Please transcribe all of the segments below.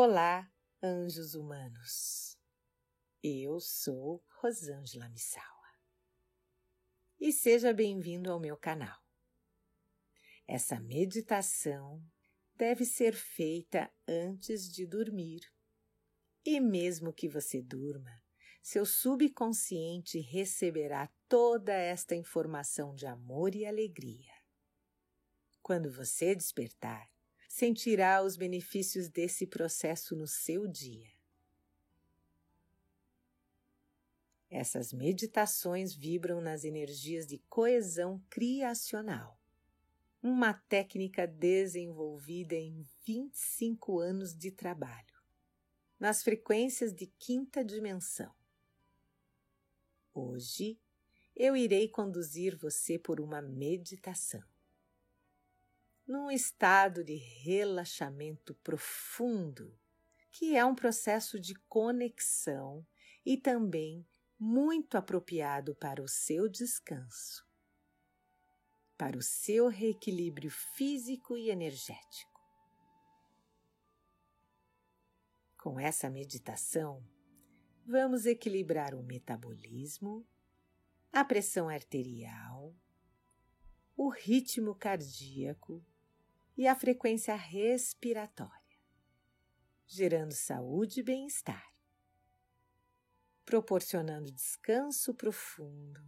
Olá, anjos humanos. Eu sou Rosângela Missaua. E seja bem-vindo ao meu canal. Essa meditação deve ser feita antes de dormir. E mesmo que você durma, seu subconsciente receberá toda esta informação de amor e alegria. Quando você despertar, sentirá os benefícios desse processo no seu dia. Essas meditações vibram nas energias de coesão criacional, uma técnica desenvolvida em 25 anos de trabalho, nas frequências de quinta dimensão. Hoje eu irei conduzir você por uma meditação num estado de relaxamento profundo, que é um processo de conexão e também muito apropriado para o seu descanso, para o seu reequilíbrio físico e energético. Com essa meditação, vamos equilibrar o metabolismo, a pressão arterial, o ritmo cardíaco e a frequência respiratória, gerando saúde e bem-estar, proporcionando descanso profundo,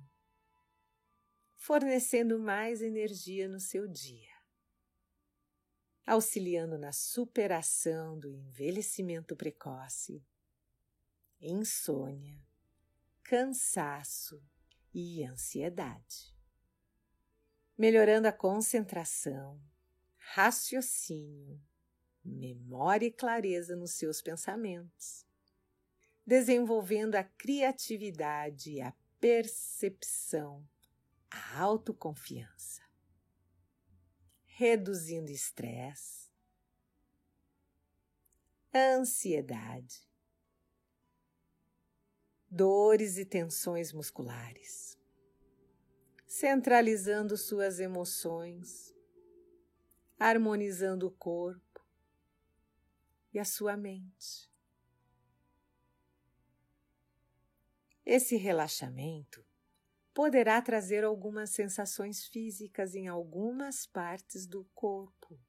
fornecendo mais energia no seu dia, auxiliando na superação do envelhecimento precoce, insônia, cansaço e ansiedade, melhorando a concentração raciocínio, memória e clareza nos seus pensamentos, desenvolvendo a criatividade, a percepção, a autoconfiança, reduzindo estresse, ansiedade, dores e tensões musculares, centralizando suas emoções harmonizando o corpo e a sua mente. Esse relaxamento poderá trazer algumas sensações físicas em algumas partes do corpo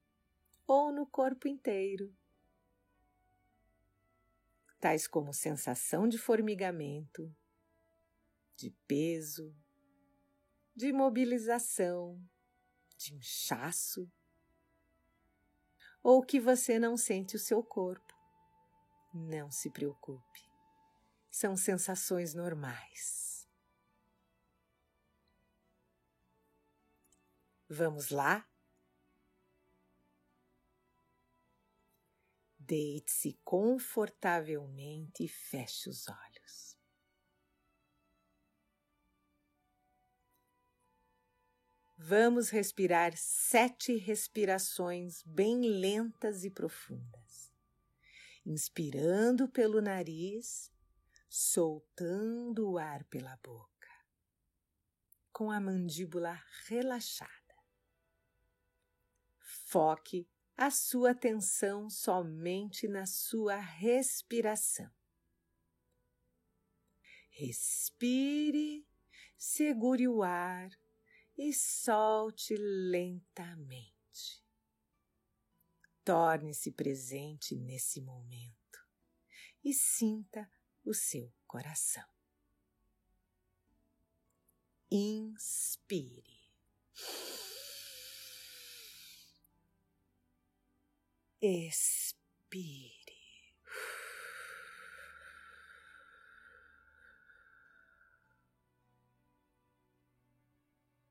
ou no corpo inteiro, tais como sensação de formigamento, de peso, de mobilização, de inchaço ou que você não sente o seu corpo. Não se preocupe. São sensações normais. Vamos lá? Deite-se confortavelmente e feche os olhos. Vamos respirar sete respirações bem lentas e profundas. Inspirando pelo nariz, soltando o ar pela boca, com a mandíbula relaxada. Foque a sua atenção somente na sua respiração. Respire, segure o ar e solte lentamente. Torne-se presente nesse momento e sinta o seu coração. Inspire. Expire.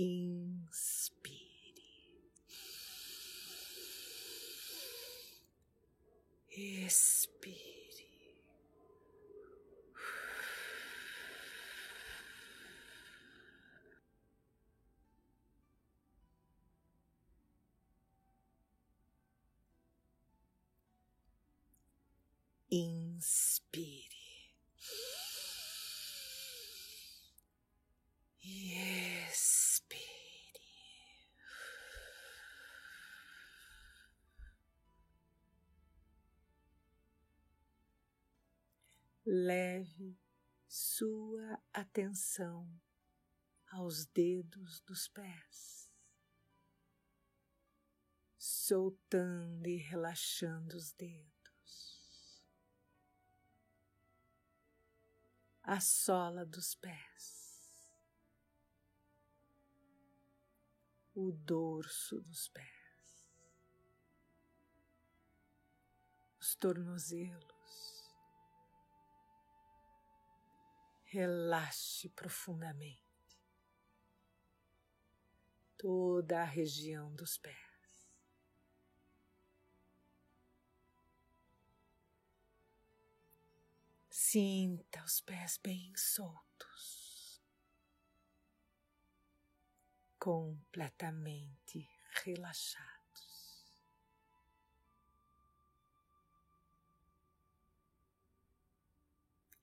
Inspire. Expire. Inspire. Leve sua atenção aos dedos dos pés, soltando e relaxando os dedos. a sola dos pés, o dorso dos pés, os tornozelos. Relaxe profundamente toda a região dos pés. Sinta os pés bem soltos, completamente relaxados.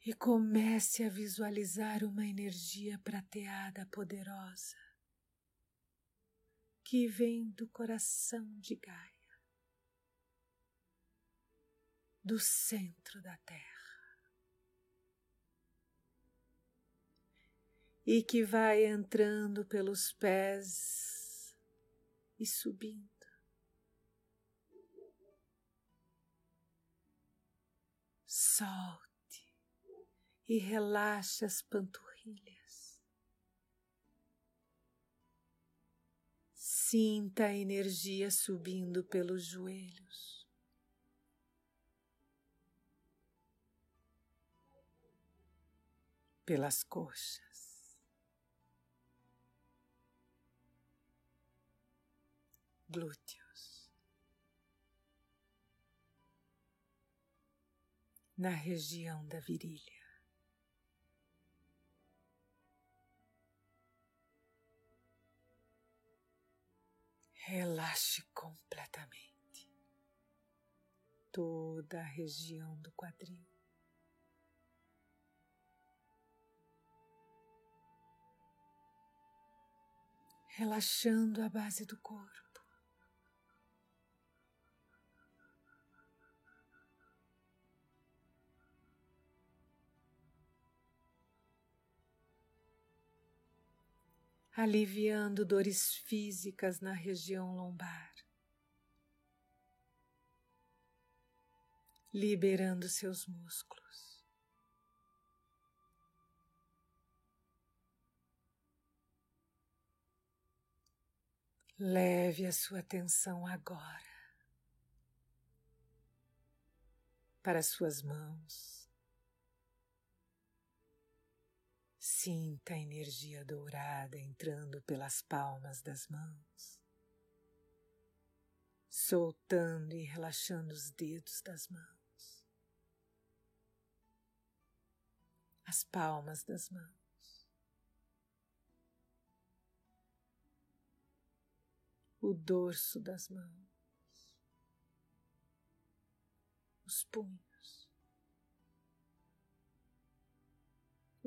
E comece a visualizar uma energia prateada poderosa que vem do coração de Gaia, do centro da Terra. e que vai entrando pelos pés e subindo. Solte e relaxe as panturrilhas. Sinta a energia subindo pelos joelhos. Pelas coxas. glúteos, na região da virilha. Relaxe completamente toda a região do quadril. Relaxando a base do corpo. Aliviando dores físicas na região lombar, liberando seus músculos. Leve a sua atenção agora para suas mãos Sinta a energia dourada entrando pelas palmas das mãos, soltando e relaxando os dedos das mãos, as palmas das mãos, o dorso das mãos, os punhos.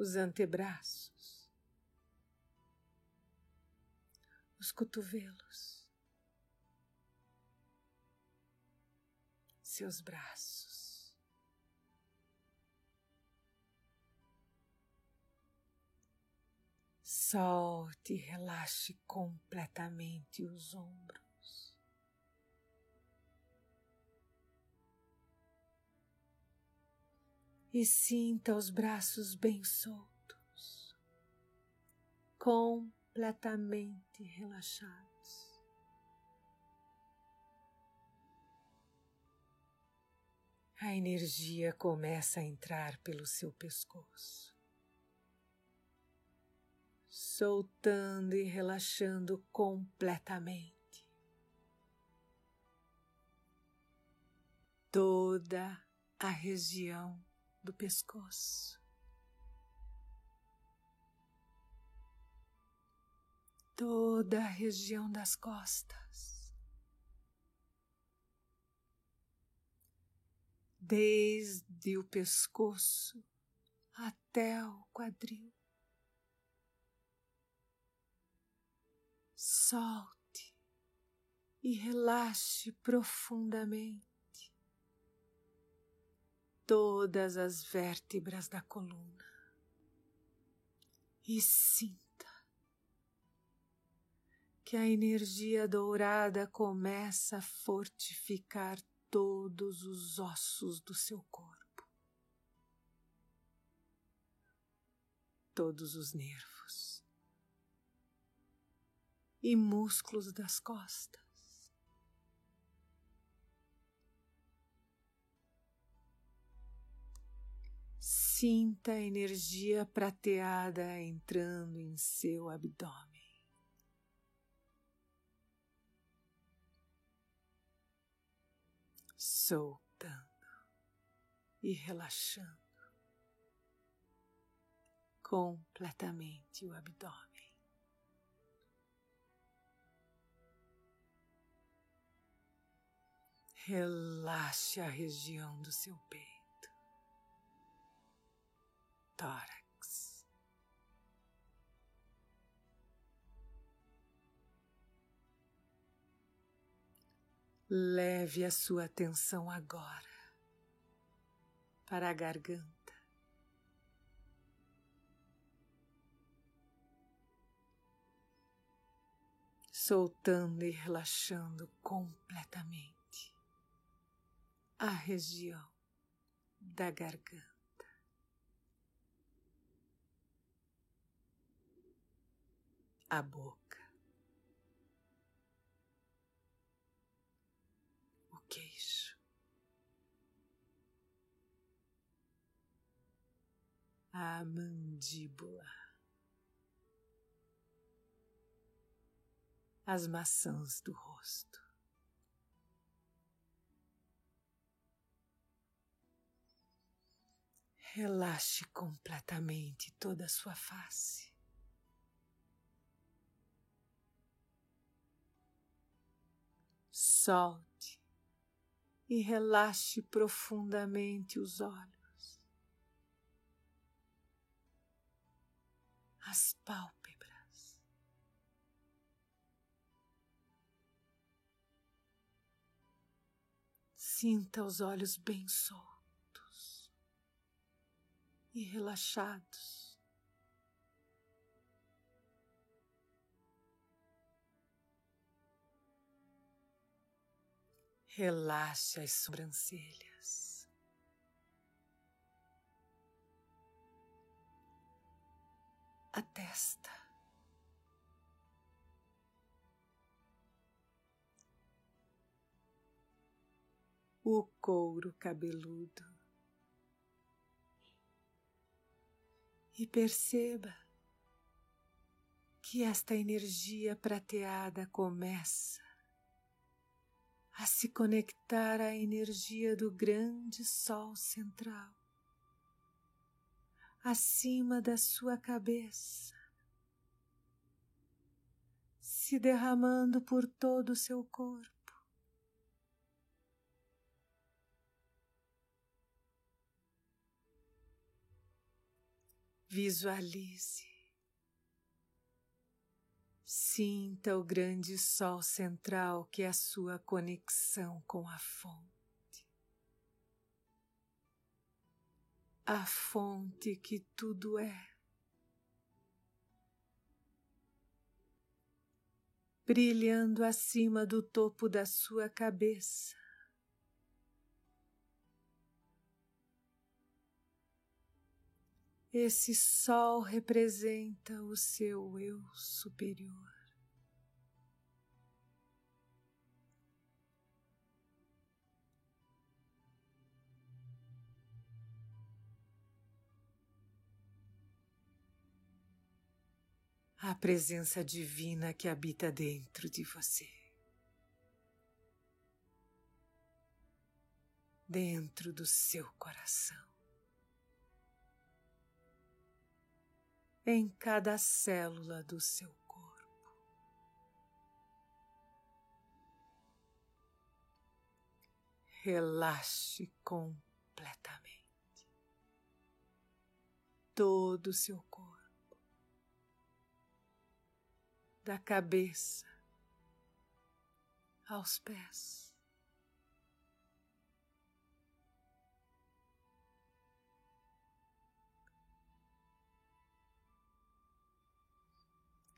Os antebraços, os cotovelos, seus braços. Solte e relaxe completamente os ombros, e sinta os braços bem soltos, completamente relaxados. A energia começa a entrar pelo seu pescoço, soltando e relaxando completamente. Toda a região do pescoço. Toda a região das costas. Desde o pescoço até o quadril. Solte e relaxe profundamente todas as vértebras da coluna. E sinta que a energia dourada começa a fortificar todos os ossos do seu corpo, todos os nervos e músculos das costas Sinta a energia prateada entrando em seu abdômen. Soltando e relaxando completamente o abdômen. Relaxe a região do seu peito tórax. Leve a sua atenção agora para a garganta. Soltando e relaxando completamente a região da garganta. A boca, o queixo, a mandíbula, as maçãs do rosto. Relaxe completamente toda a sua face. Solte e relaxe profundamente os olhos, as pálpebras. Sinta os olhos bem soltos e relaxados. Relaxe as sobrancelhas. A testa. O couro cabeludo. E perceba que esta energia prateada começa a se conectar à energia do grande Sol central, acima da sua cabeça, se derramando por todo o seu corpo. Visualize Sinta o grande sol central que é a sua conexão com a fonte. A fonte que tudo é. Brilhando acima do topo da sua cabeça. Esse sol representa o seu eu superior. A presença divina que habita dentro de você. Dentro do seu coração. em cada célula do seu corpo. Relaxe completamente todo o seu da cabeça aos pés.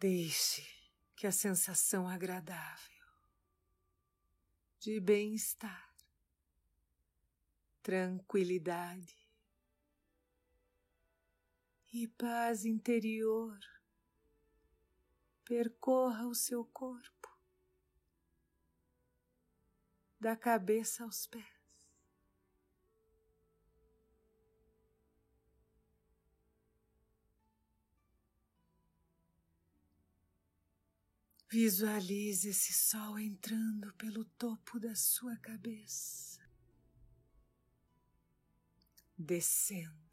Deixe que a sensação agradável de bem-estar, tranquilidade e paz interior percorra o seu corpo, da cabeça aos pés. Visualize esse sol entrando pelo topo da sua cabeça, descendo,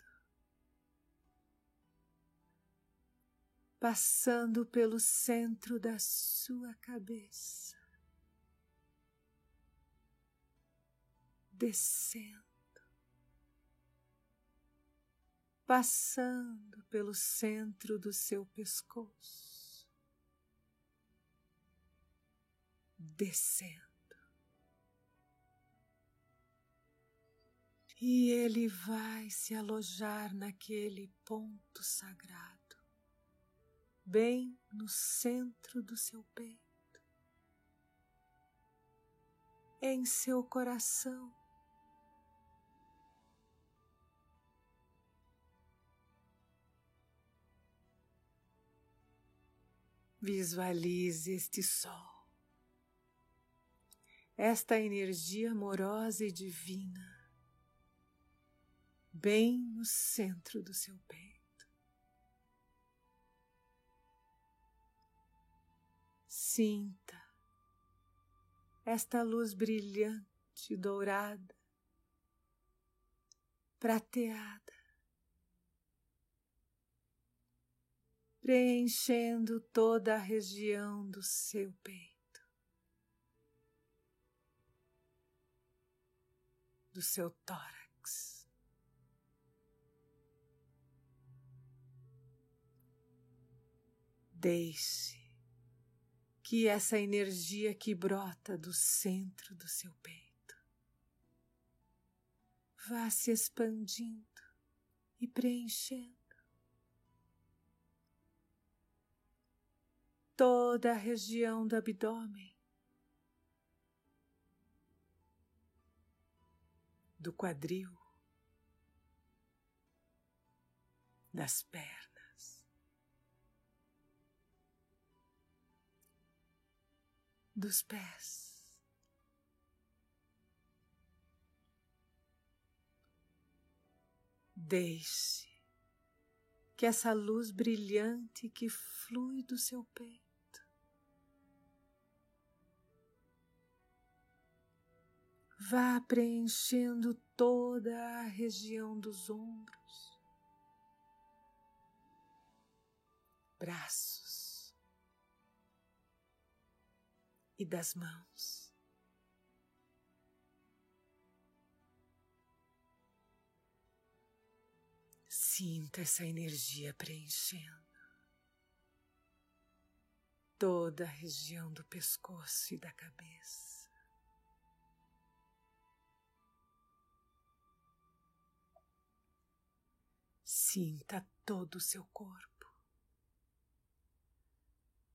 passando pelo centro da sua cabeça, descendo, passando pelo centro do seu pescoço descendo. E ele vai se alojar naquele ponto sagrado, bem no centro do seu peito, em seu coração. Visualize este sol esta energia amorosa e divina bem no centro do seu peito. Sinta esta luz brilhante, dourada, prateada, preenchendo toda a região do seu peito. do seu tórax. Deixe que essa energia que brota do centro do seu peito vá se expandindo e preenchendo toda a região do abdômen do quadril, das pernas, dos pés. Deixe que essa luz brilhante que flui do seu peito Vá preenchendo toda a região dos ombros, braços e das mãos. Sinta essa energia preenchendo toda a região do pescoço e da cabeça. Sinta todo o seu corpo,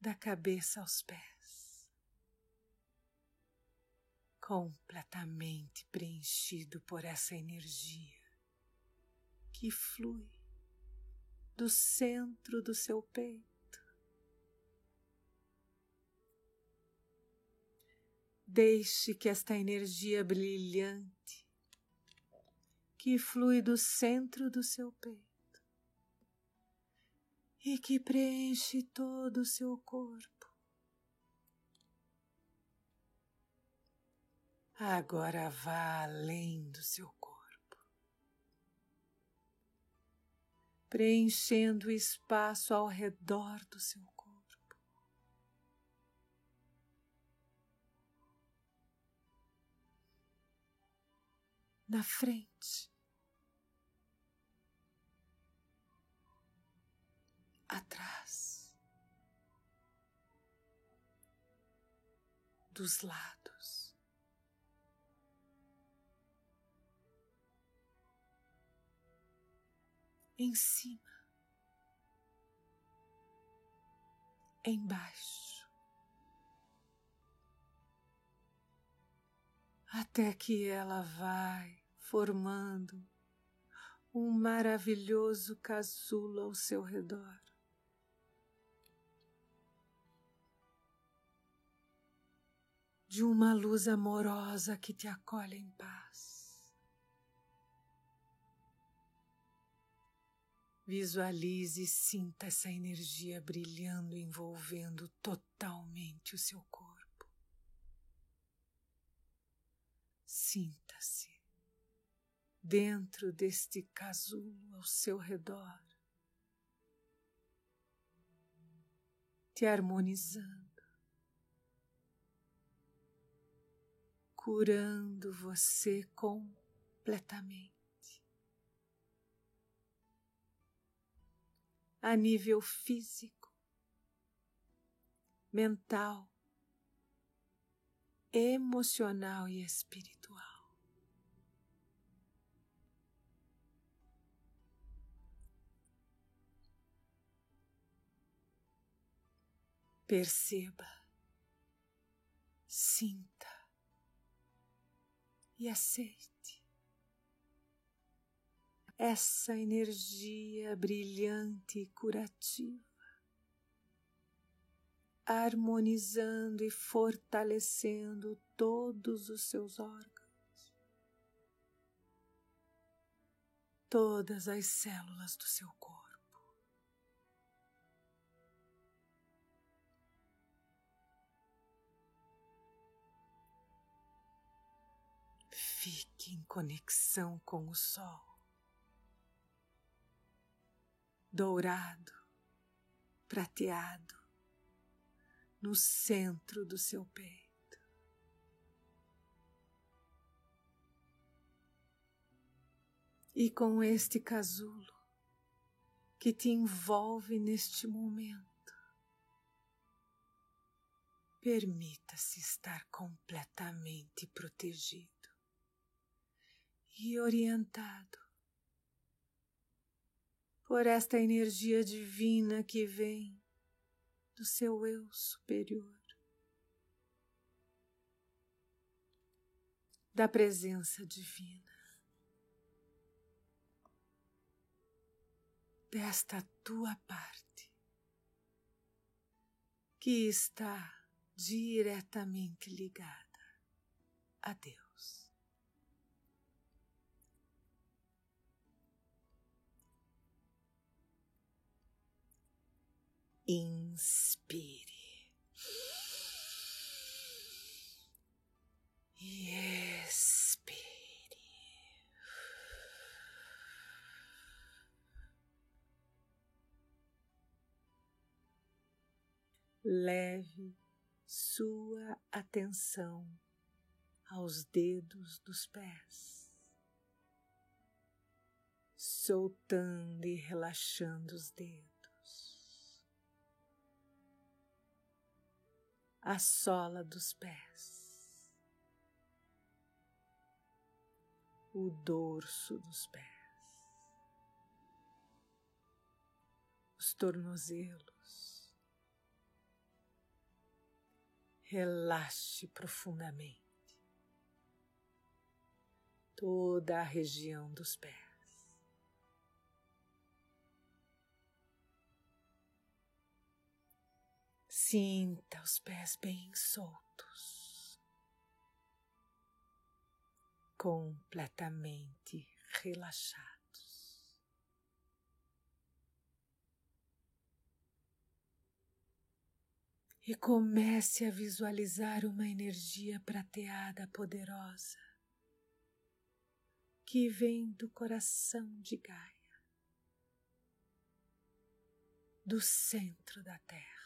da cabeça aos pés, completamente preenchido por essa energia que flui do centro do seu peito. Deixe que esta energia brilhante, que flui do centro do seu peito e que preenche todo o seu corpo, agora vá além do seu corpo, preenchendo o espaço ao redor do seu corpo. na frente, atrás, dos lados. Em cima, embaixo, até que ela vai formando um maravilhoso casulo ao seu redor. De uma luz amorosa que te acolhe em paz. Visualize e sinta essa energia brilhando, envolvendo totalmente o seu corpo. Sinta-se dentro deste casulo ao seu redor, te harmonizando, curando você completamente. A nível físico, mental, emocional e espiritual. Perceba, sinta e aceite essa energia brilhante e curativa, harmonizando e fortalecendo todos os seus órgãos, todas as células do seu corpo. Fique em conexão com o sol, dourado, prateado, no centro do seu peito. E com este casulo que te envolve neste momento, permita-se estar completamente protegido e orientado por esta energia divina que vem do seu eu superior, da presença divina, desta tua parte que está diretamente ligada a Deus. Inspire e expire. Leve sua atenção aos dedos dos pés, soltando e relaxando os dedos. A sola dos pés, o dorso dos pés, os tornozelos. Relaxe profundamente toda a região dos pés. Sinta os pés bem soltos, completamente relaxados. E comece a visualizar uma energia prateada poderosa que vem do coração de Gaia, do centro da Terra.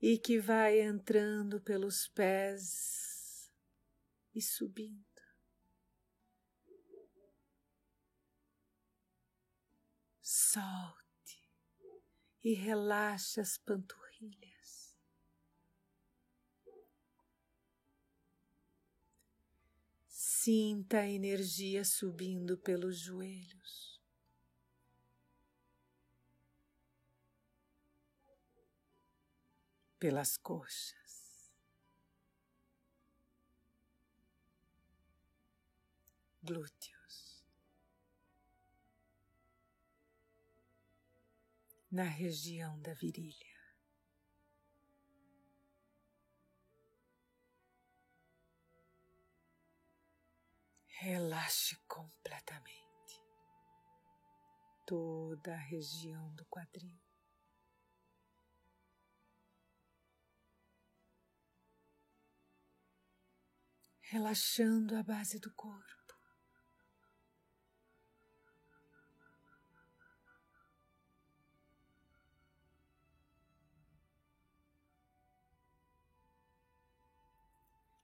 E que vai entrando pelos pés e subindo. Solte e relaxe as panturrilhas. Sinta a energia subindo pelos joelhos. Pelas coxas, glúteos, na região da virilha. Relaxe completamente toda a região do quadril. Relaxando a base do corpo.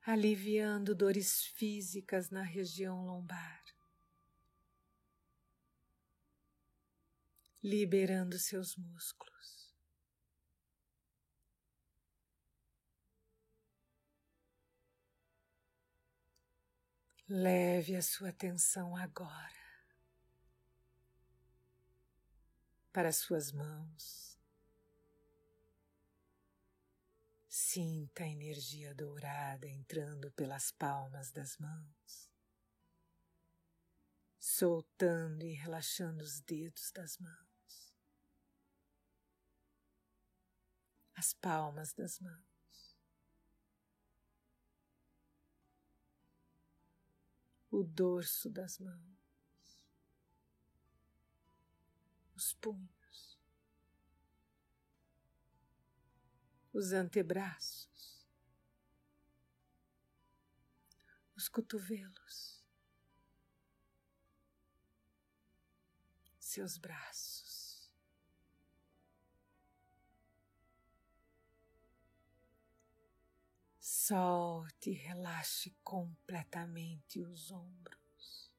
Aliviando dores físicas na região lombar, liberando seus músculos. Leve a sua atenção agora para suas mãos. Sinta a energia dourada entrando pelas palmas das mãos, soltando e relaxando os dedos das mãos, as palmas das mãos. O dorso das mãos, os punhos, os antebraços, os cotovelos, seus braços. Solte e relaxe completamente os ombros.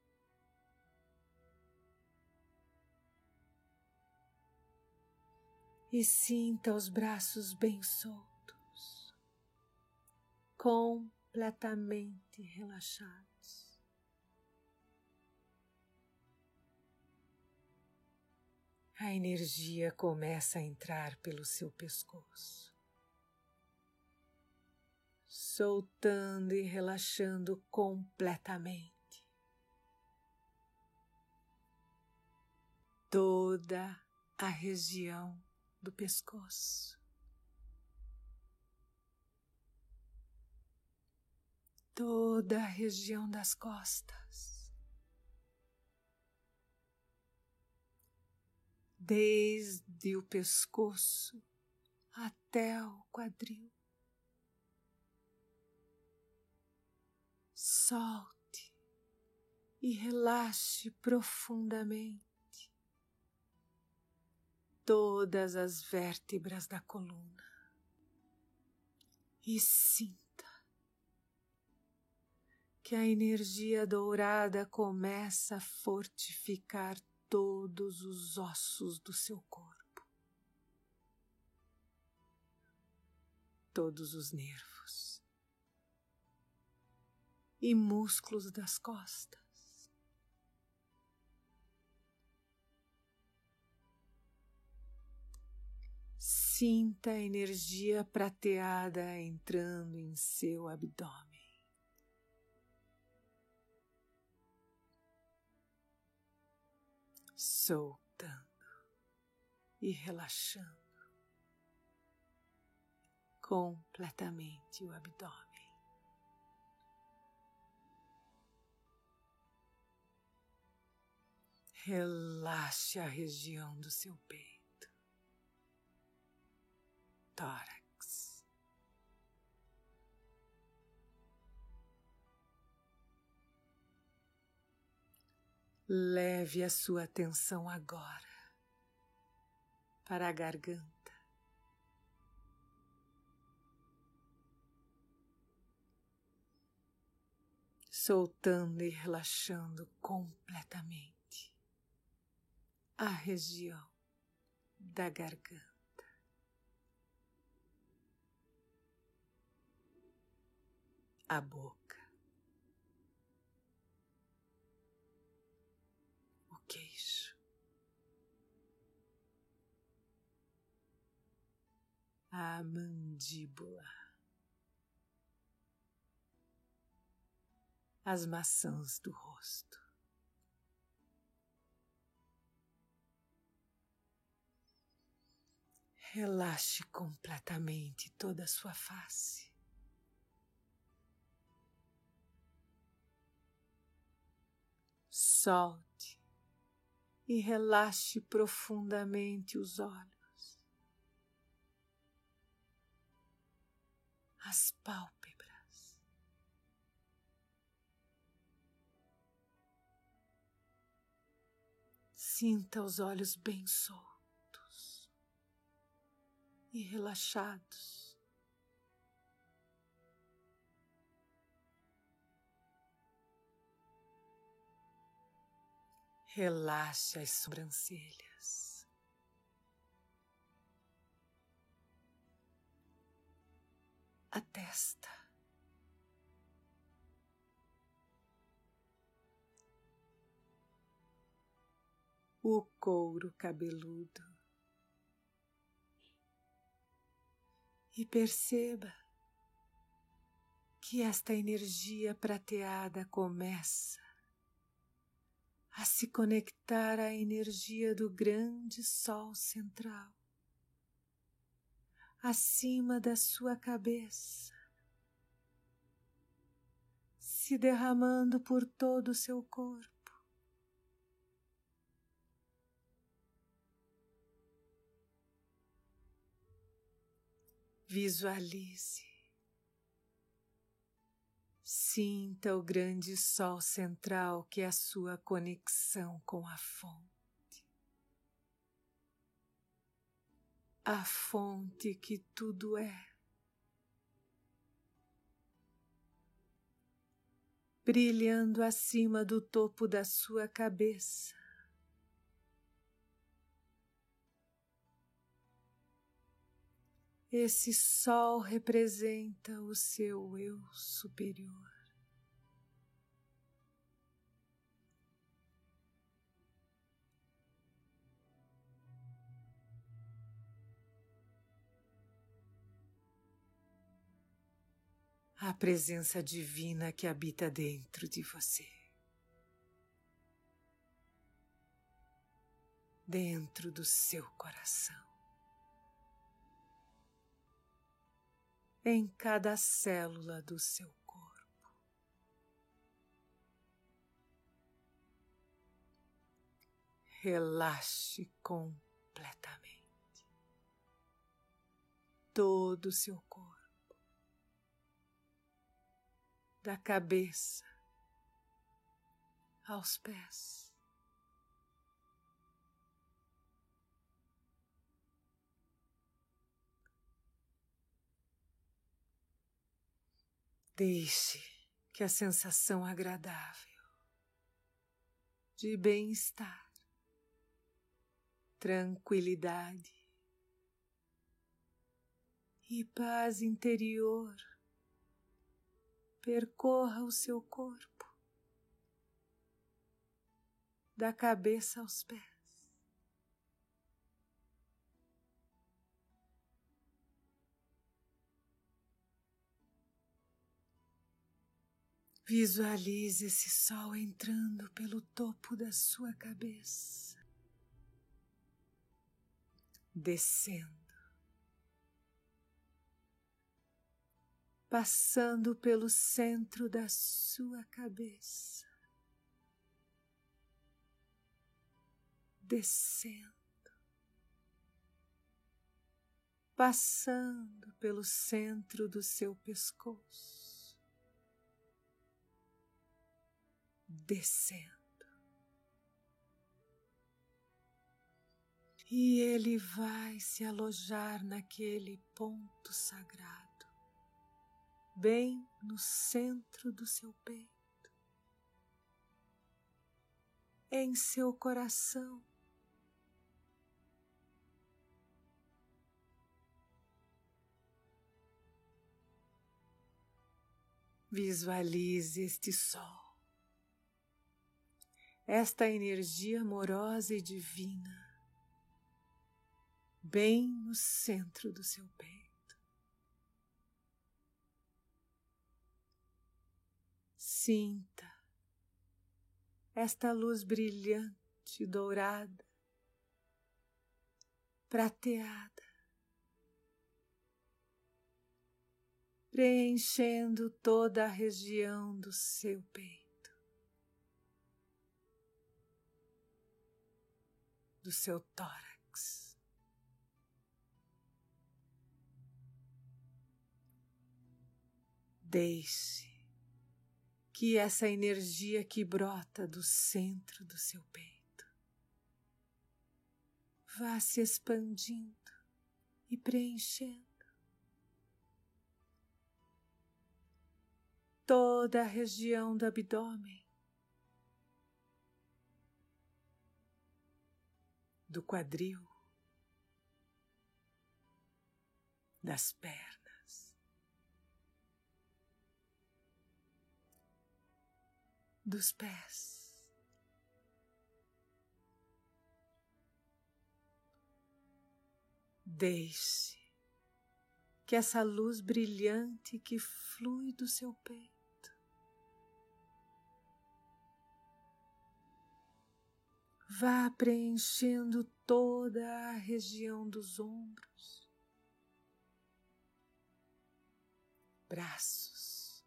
E sinta os braços bem soltos, completamente relaxados. A energia começa a entrar pelo seu pescoço soltando e relaxando completamente. Toda a região do pescoço. Toda a região das costas. Desde o pescoço até o quadril. Solte e relaxe profundamente todas as vértebras da coluna e sinta que a energia dourada começa a fortificar todos os ossos do seu corpo, todos os nervos e músculos das costas. Sinta a energia prateada entrando em seu abdômen. Soltando e relaxando completamente o abdômen. Relaxe a região do seu peito, tórax. Leve a sua atenção agora para a garganta. Soltando e relaxando completamente a região da garganta. A boca, o queixo, a mandíbula, as maçãs do rosto. Relaxe completamente toda a sua face. Solte e relaxe profundamente os olhos. as pálpebras. Sinta os olhos bem soltos e relaxados. Relaxe as sobrancelhas. a testa. O couro cabeludo. E perceba que esta energia prateada começa a se conectar à energia do grande Sol central acima da sua cabeça, se derramando por todo o seu corpo. Visualize, sinta o grande sol central que é a sua conexão com a fonte. a fonte que tudo é. Brilhando acima do topo da sua cabeça. Esse sol representa o seu eu superior. a presença divina que habita dentro de você. Dentro do seu coração. Em cada célula do seu corpo. Relaxe completamente todo o seu corpo da cabeça aos pés. Deixe que a sensação agradável de bem-estar, tranquilidade e paz interior percorra o seu corpo, da cabeça aos pés. Visualize esse sol entrando pelo topo da sua cabeça, descendo, passando pelo centro da sua cabeça, descendo. Passando pelo centro do seu pescoço, descendo. e ele vai se alojar naquele ponto sagrado, bem no centro do seu peito, em seu coração. Visualize este sol, esta energia amorosa e divina bem no centro do seu peito. Sinta esta luz brilhante, dourada, prateada, preenchendo toda a região do seu peito, do seu tórax. Deixe que essa energia que brota do centro do seu peito vá se expandindo e preenchendo toda a região do abdômen, do quadril, das pernas. dos pés. Deixe que essa luz brilhante que flui do seu peito vá preenchendo toda a região dos ombros, braços,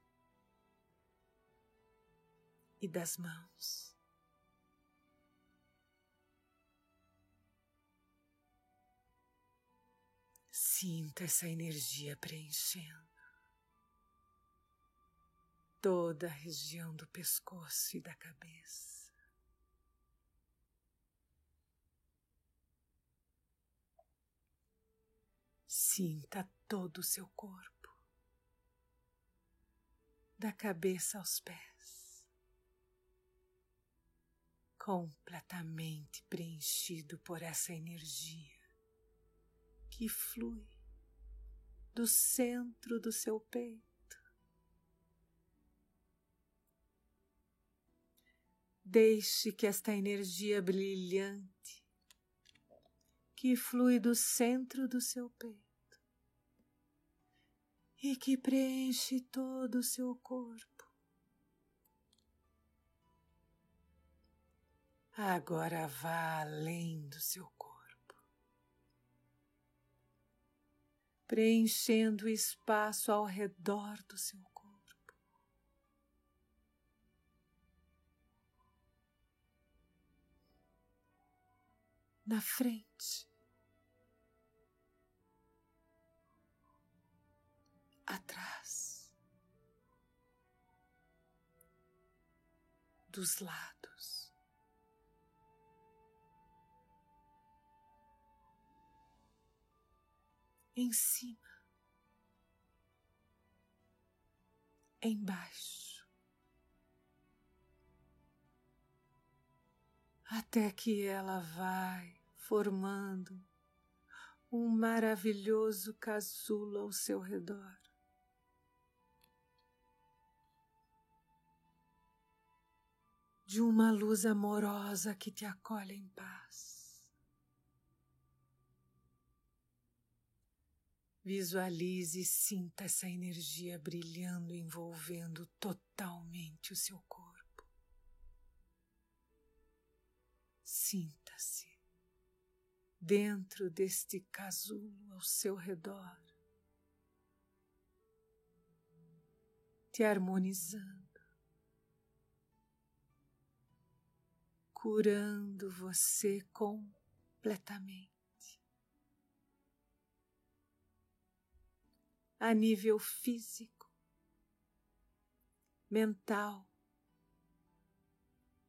e das mãos. Sinta essa energia preenchendo toda a região do pescoço e da cabeça. Sinta todo o seu corpo, da cabeça aos pés. completamente preenchido por essa energia que flui do centro do seu peito. Deixe que esta energia brilhante que flui do centro do seu peito e que preenche todo o seu corpo Agora vá além do seu corpo, preenchendo o espaço ao redor do seu corpo. Na frente, atrás, dos lados. em cima, embaixo, até que ela vai formando um maravilhoso casulo ao seu redor. De uma luz amorosa que te acolhe em paz. Visualize e sinta essa energia brilhando, envolvendo totalmente o seu corpo. Sinta-se dentro deste casulo ao seu redor, te harmonizando, curando você completamente. A nível físico, mental,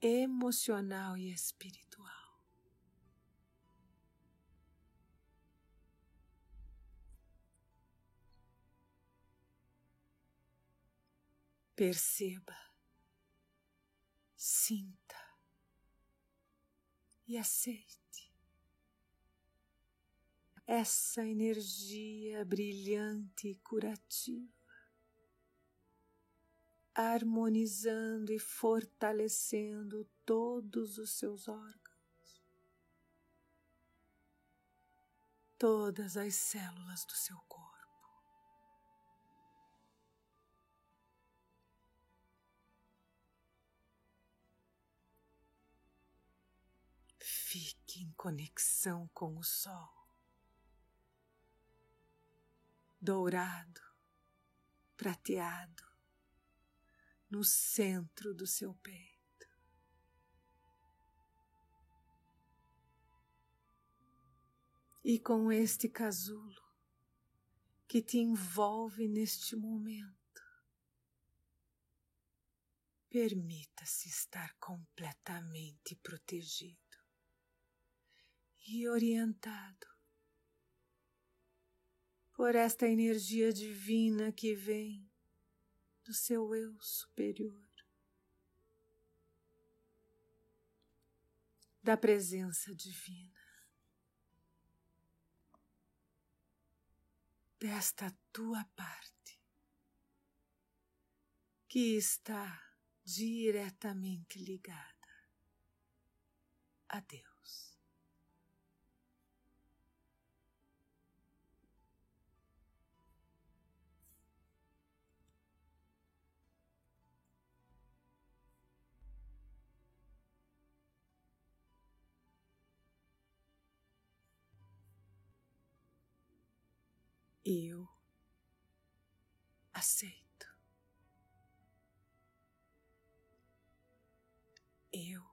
emocional e espiritual. Perceba, sinta e aceite essa energia brilhante e curativa harmonizando e fortalecendo todos os seus órgãos, todas as células do seu corpo. Em conexão com o Sol, dourado, prateado, no centro do seu peito. E com este casulo que te envolve neste momento, permita-se estar completamente protegido e orientado por esta energia divina que vem do seu eu superior, da presença divina, desta tua parte que está diretamente ligada a Deus. Eu aceito. Eu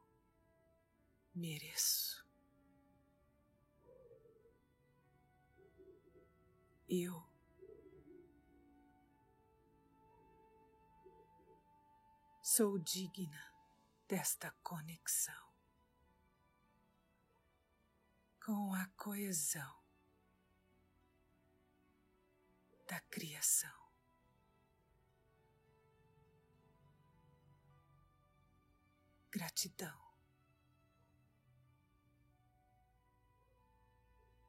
mereço. Eu sou digna desta conexão com a coesão da criação. Gratidão.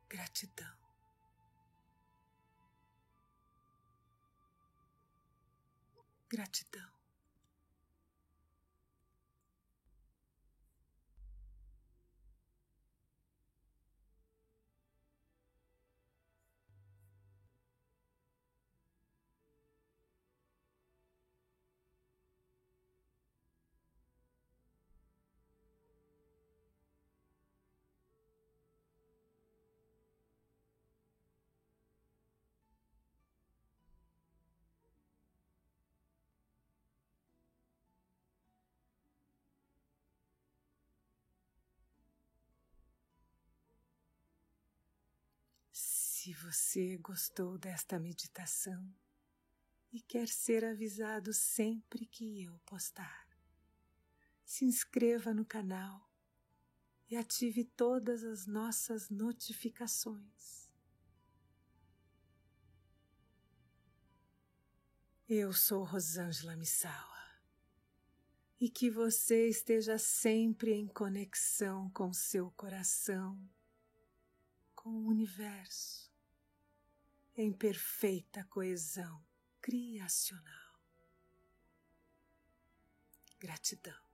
Gratidão. Gratidão. Se você gostou desta meditação e quer ser avisado sempre que eu postar, se inscreva no canal e ative todas as nossas notificações. Eu sou Rosângela Missawa e que você esteja sempre em conexão com seu coração, com o universo em perfeita coesão criacional. Gratidão.